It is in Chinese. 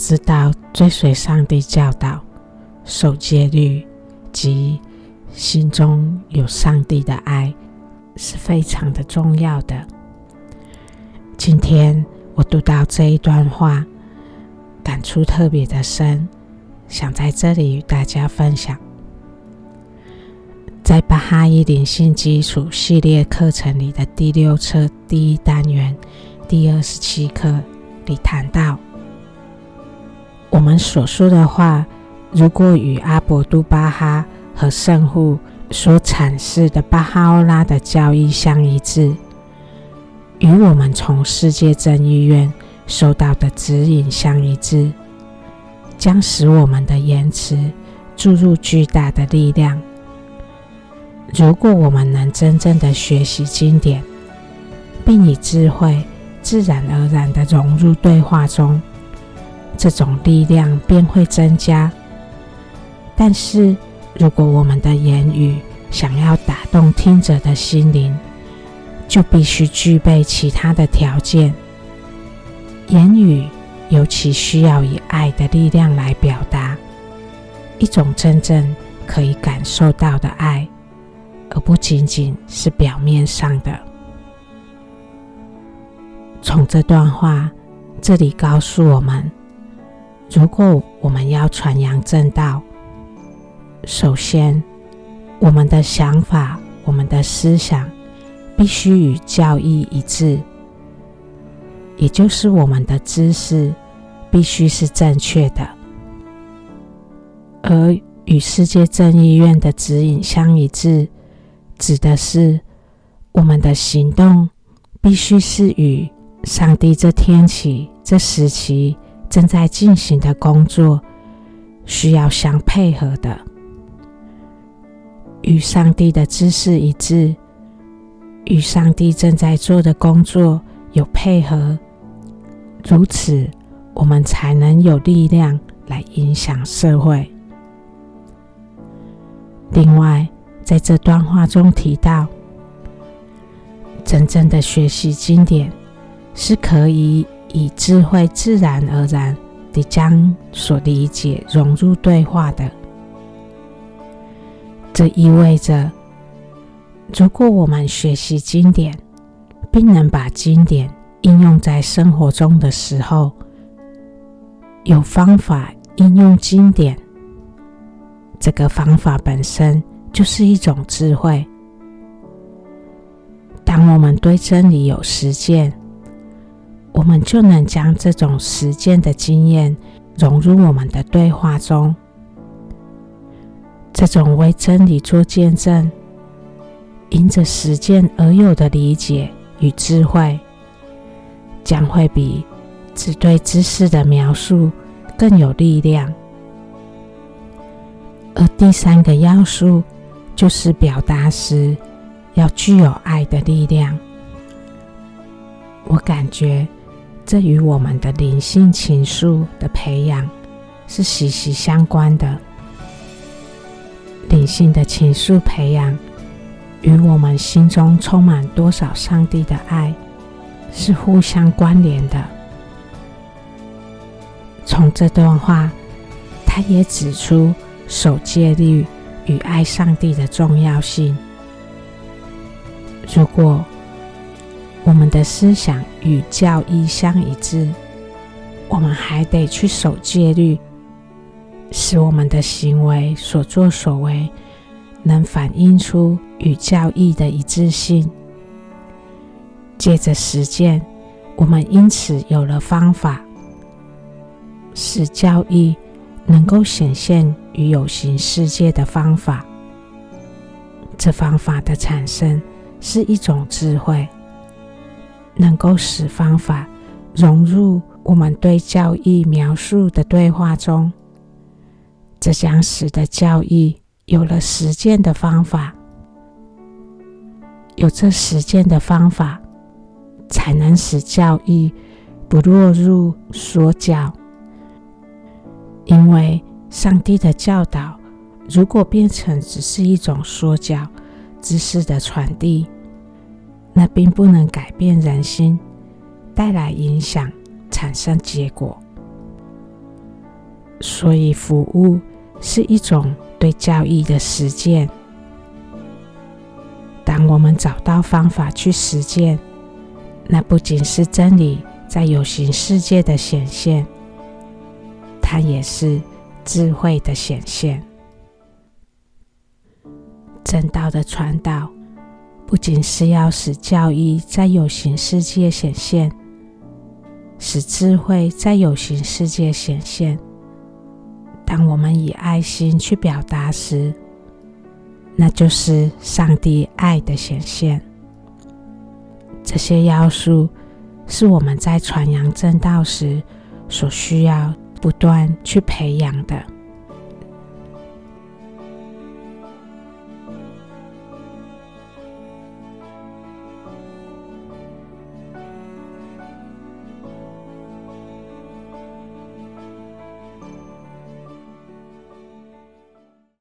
知道追随上帝教导、守戒律及心中有上帝的爱是非常的重要的。今天我读到这一段话，感触特别的深，想在这里与大家分享。在巴哈伊灵性基础系列课程里的第六册第一单元第二十七课里谈到，我们所说的话，如果与阿博都巴哈和圣护所阐释的巴哈欧拉的教义相一致。与我们从世界正义院收到的指引相一致，将使我们的言辞注入巨大的力量。如果我们能真正的学习经典，并以智慧自然而然的融入对话中，这种力量便会增加。但是，如果我们的言语想要打动听者的心灵，就必须具备其他的条件。言语尤其需要以爱的力量来表达，一种真正可以感受到的爱，而不仅仅是表面上的。从这段话这里告诉我们，如果我们要传扬正道，首先，我们的想法、我们的思想。必须与教义一致，也就是我们的知识必须是正确的；而与世界正义院的指引相一致，指的是我们的行动必须是与上帝这天启、这时期正在进行的工作需要相配合的，与上帝的知识一致。与上帝正在做的工作有配合，如此我们才能有力量来影响社会。另外，在这段话中提到，真正的学习经典是可以以智慧自然而然地将所理解融入对话的。这意味着。如果我们学习经典，并能把经典应用在生活中的时候，有方法应用经典，这个方法本身就是一种智慧。当我们对真理有实践，我们就能将这种实践的经验融入我们的对话中。这种为真理做见证。因着实践而有的理解与智慧，将会比只对知识的描述更有力量。而第三个要素就是表达时要具有爱的力量。我感觉这与我们的灵性情愫的培养是息息相关的。灵性的情愫培养。与我们心中充满多少上帝的爱是互相关联的。从这段话，他也指出守戒律与爱上帝的重要性。如果我们的思想与教义相一致，我们还得去守戒律，使我们的行为所作所为能反映出。与教义的一致性，借着实践，我们因此有了方法，使教义能够显现于有形世界的方法。这方法的产生是一种智慧，能够使方法融入我们对教义描述的对话中。这将使得教义有了实践的方法。有这实践的方法，才能使教义不落入说教。因为上帝的教导，如果变成只是一种说教知识的传递，那并不能改变人心，带来影响，产生结果。所以服务是一种对教义的实践。当我们找到方法去实践，那不仅是真理在有形世界的显现，它也是智慧的显现。正道的传导，不仅是要使教义在有形世界显现，使智慧在有形世界显现。当我们以爱心去表达时，那就是上帝爱的显现。这些要素是我们在传扬正道时所需要不断去培养的。